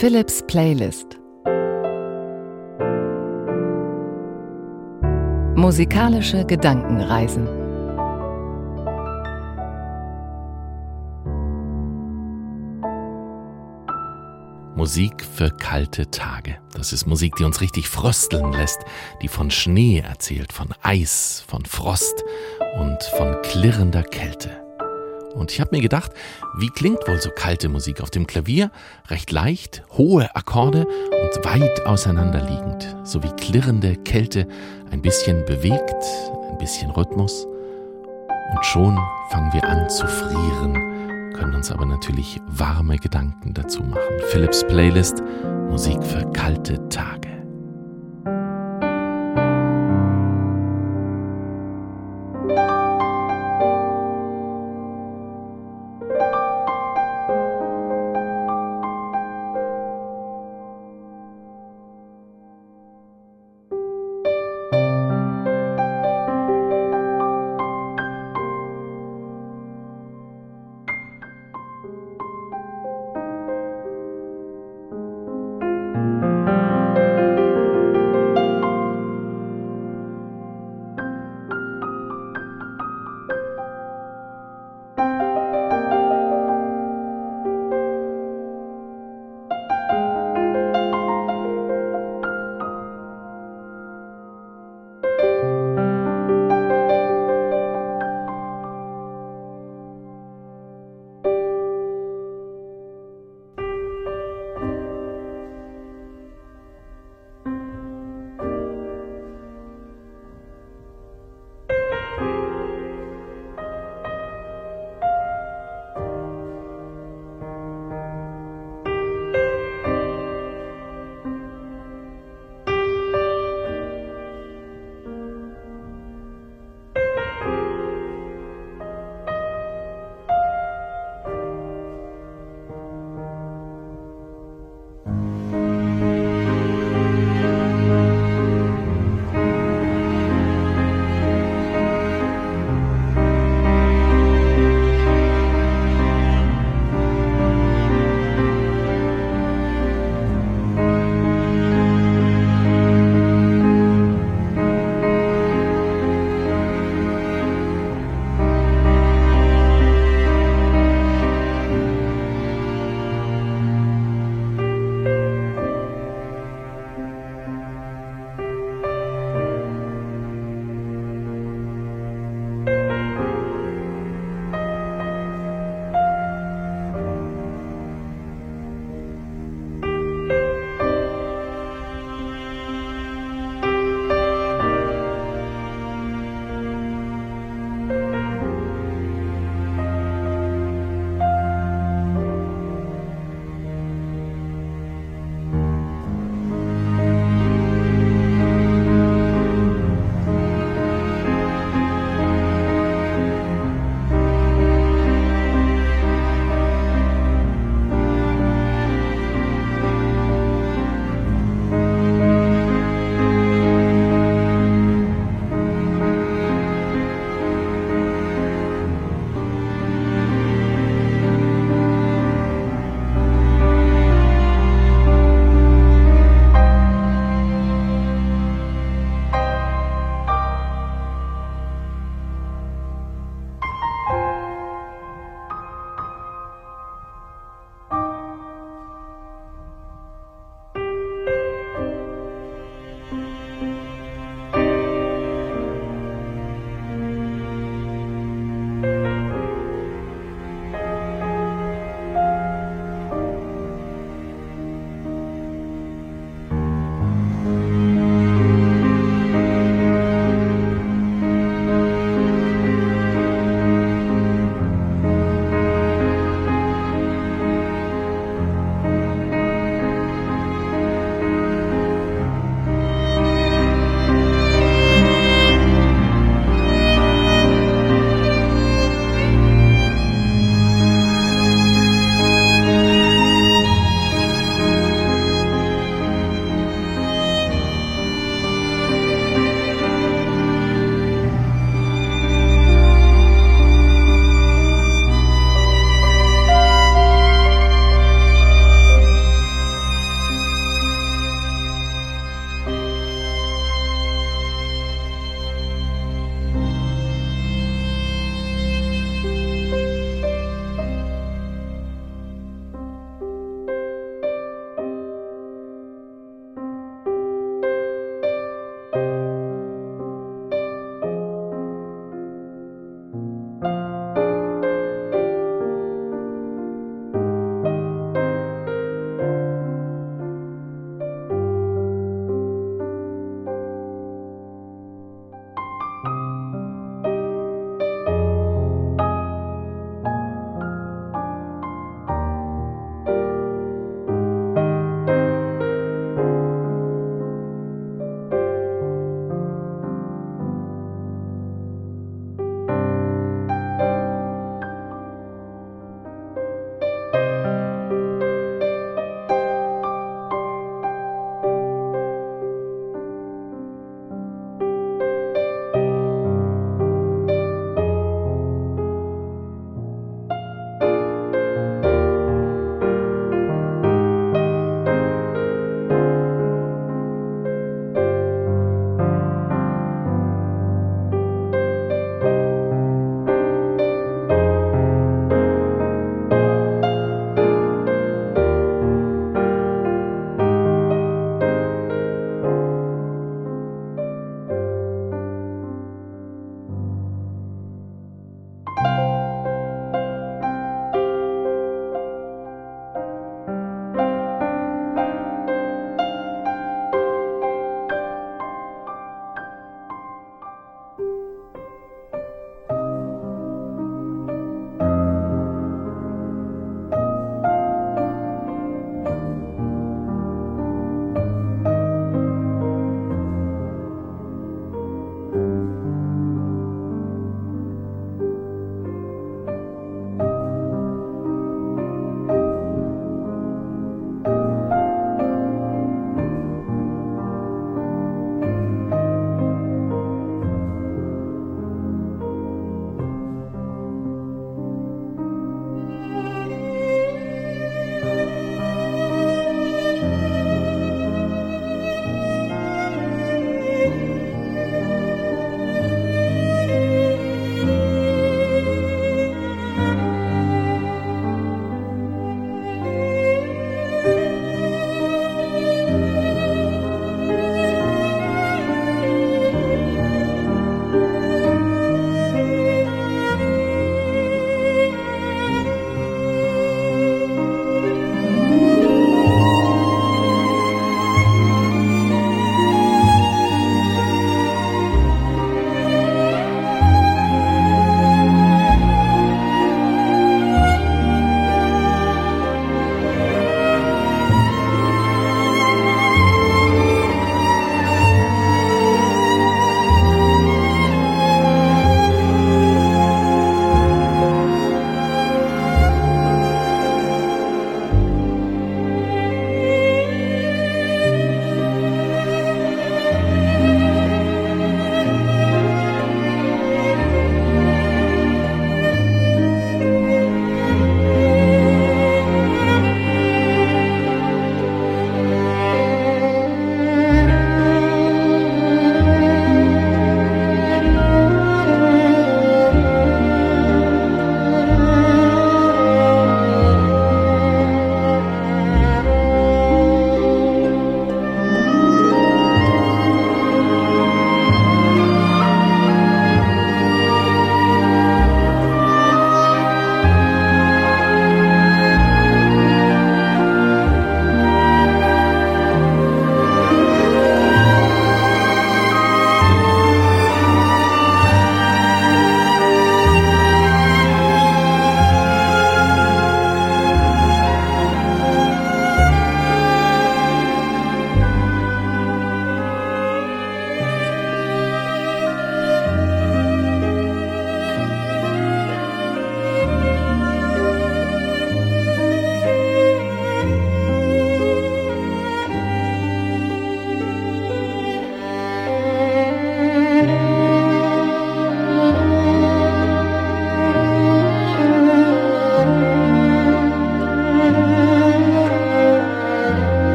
Philips Playlist Musikalische Gedankenreisen Musik für kalte Tage. Das ist Musik, die uns richtig frösteln lässt, die von Schnee erzählt, von Eis, von Frost und von klirrender Kälte. Und ich habe mir gedacht, wie klingt wohl so kalte Musik auf dem Klavier? Recht leicht, hohe Akkorde und weit auseinanderliegend, sowie klirrende Kälte, ein bisschen bewegt, ein bisschen Rhythmus. Und schon fangen wir an zu frieren, können uns aber natürlich warme Gedanken dazu machen. Philips Playlist Musik für kalte Tage.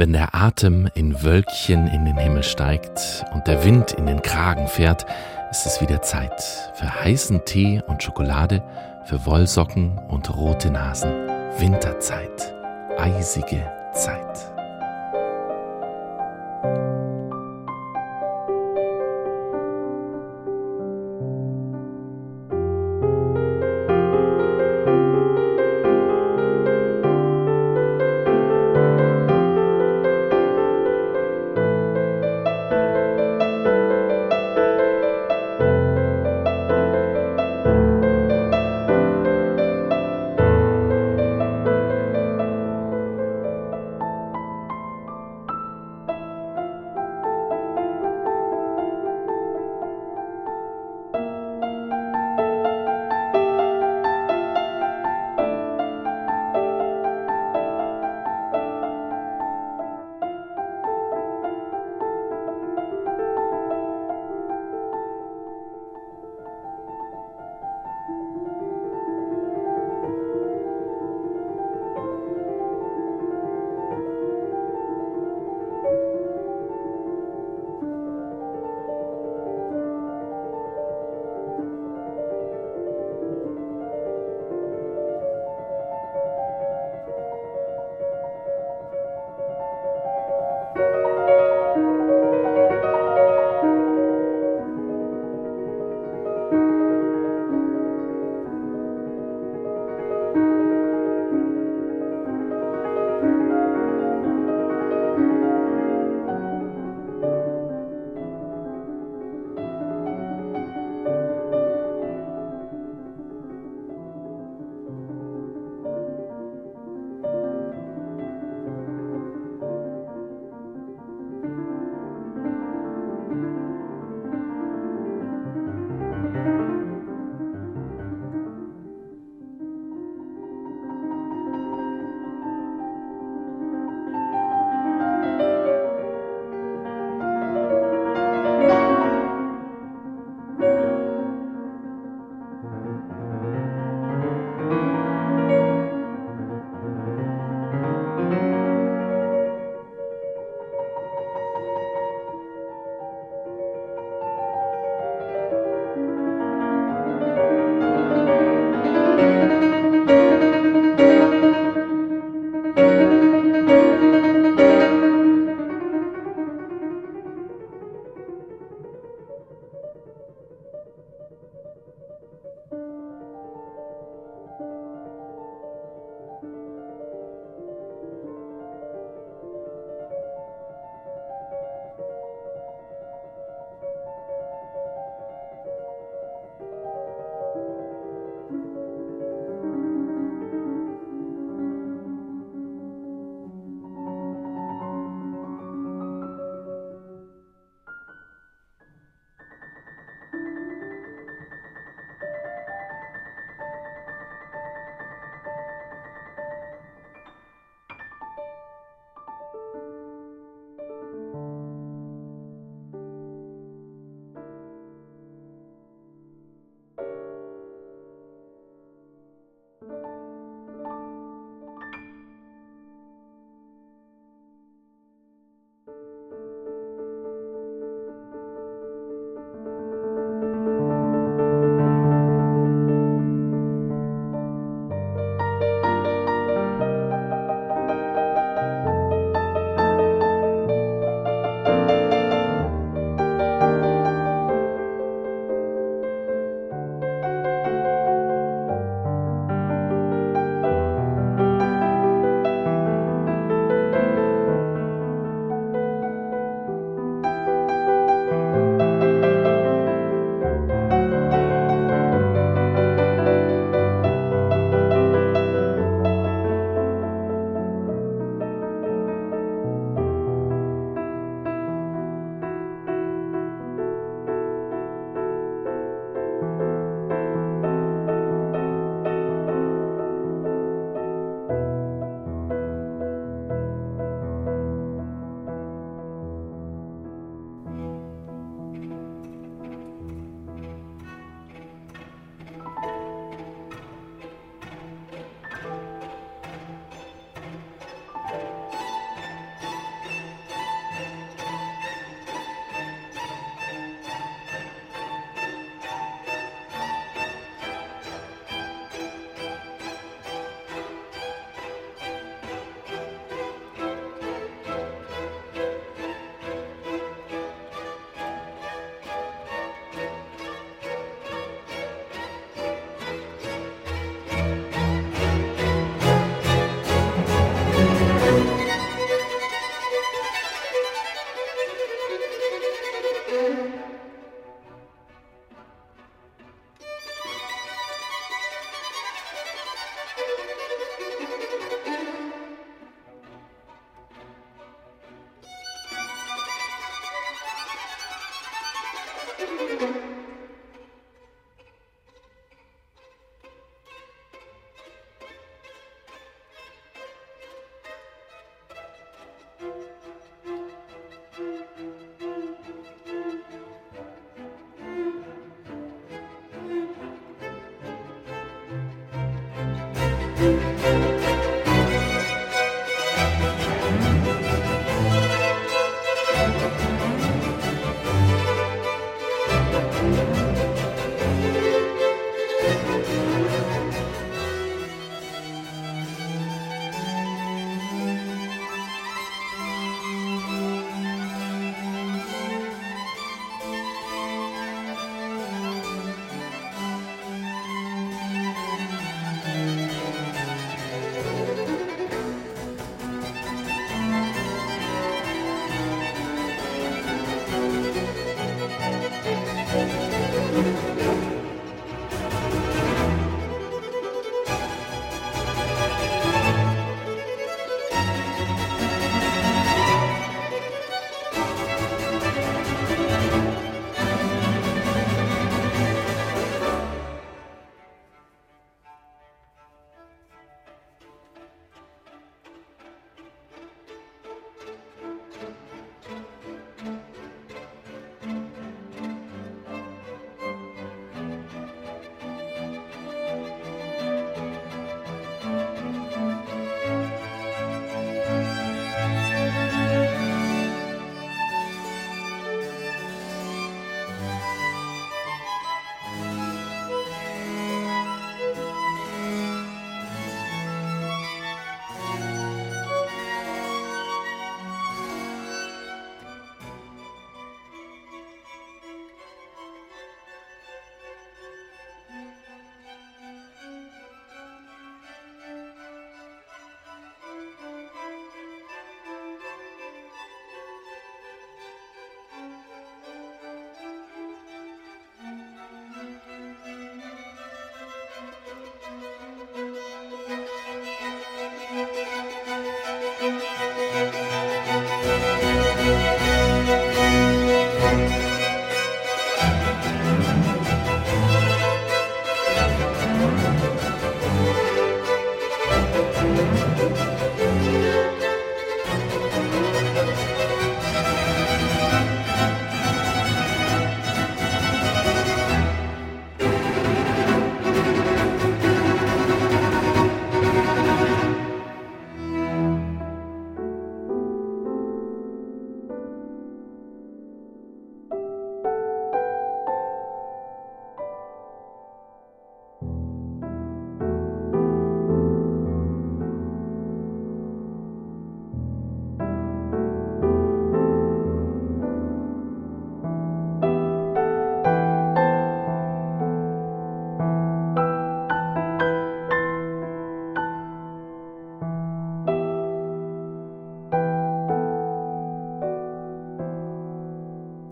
Wenn der Atem in Wölkchen in den Himmel steigt und der Wind in den Kragen fährt, ist es wieder Zeit für heißen Tee und Schokolade, für Wollsocken und rote Nasen. Winterzeit, eisige Zeit.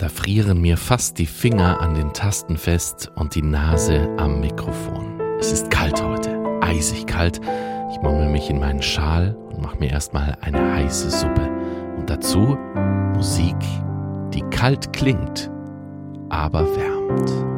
Da frieren mir fast die Finger an den Tasten fest und die Nase am Mikrofon. Es ist kalt heute, eisig kalt. Ich mummel mich in meinen Schal und mache mir erstmal eine heiße Suppe. Und dazu Musik, die kalt klingt, aber wärmt.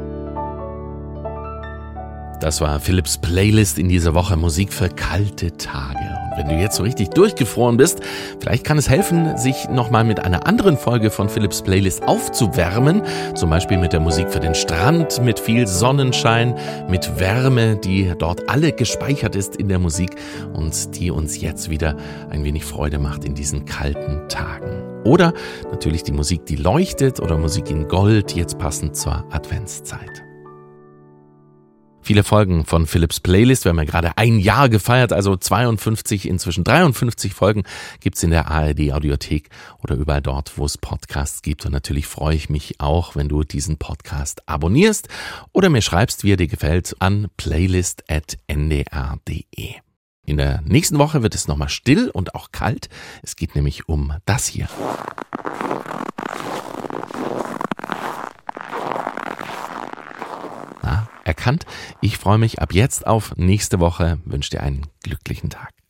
Das war Philips Playlist in dieser Woche Musik für kalte Tage. Und wenn du jetzt so richtig durchgefroren bist, vielleicht kann es helfen, sich nochmal mit einer anderen Folge von Philips Playlist aufzuwärmen. Zum Beispiel mit der Musik für den Strand, mit viel Sonnenschein, mit Wärme, die dort alle gespeichert ist in der Musik und die uns jetzt wieder ein wenig Freude macht in diesen kalten Tagen. Oder natürlich die Musik, die leuchtet oder Musik in Gold, jetzt passend zur Adventszeit. Viele Folgen von Philips Playlist. Wir haben ja gerade ein Jahr gefeiert, also 52, inzwischen 53 Folgen gibt's in der ARD Audiothek oder überall dort, wo es Podcasts gibt. Und natürlich freue ich mich auch, wenn du diesen Podcast abonnierst oder mir schreibst, wie er dir gefällt, an playlist.ndr.de. In der nächsten Woche wird es nochmal still und auch kalt. Es geht nämlich um das hier. Erkannt. Ich freue mich ab jetzt auf nächste Woche, wünsche dir einen glücklichen Tag.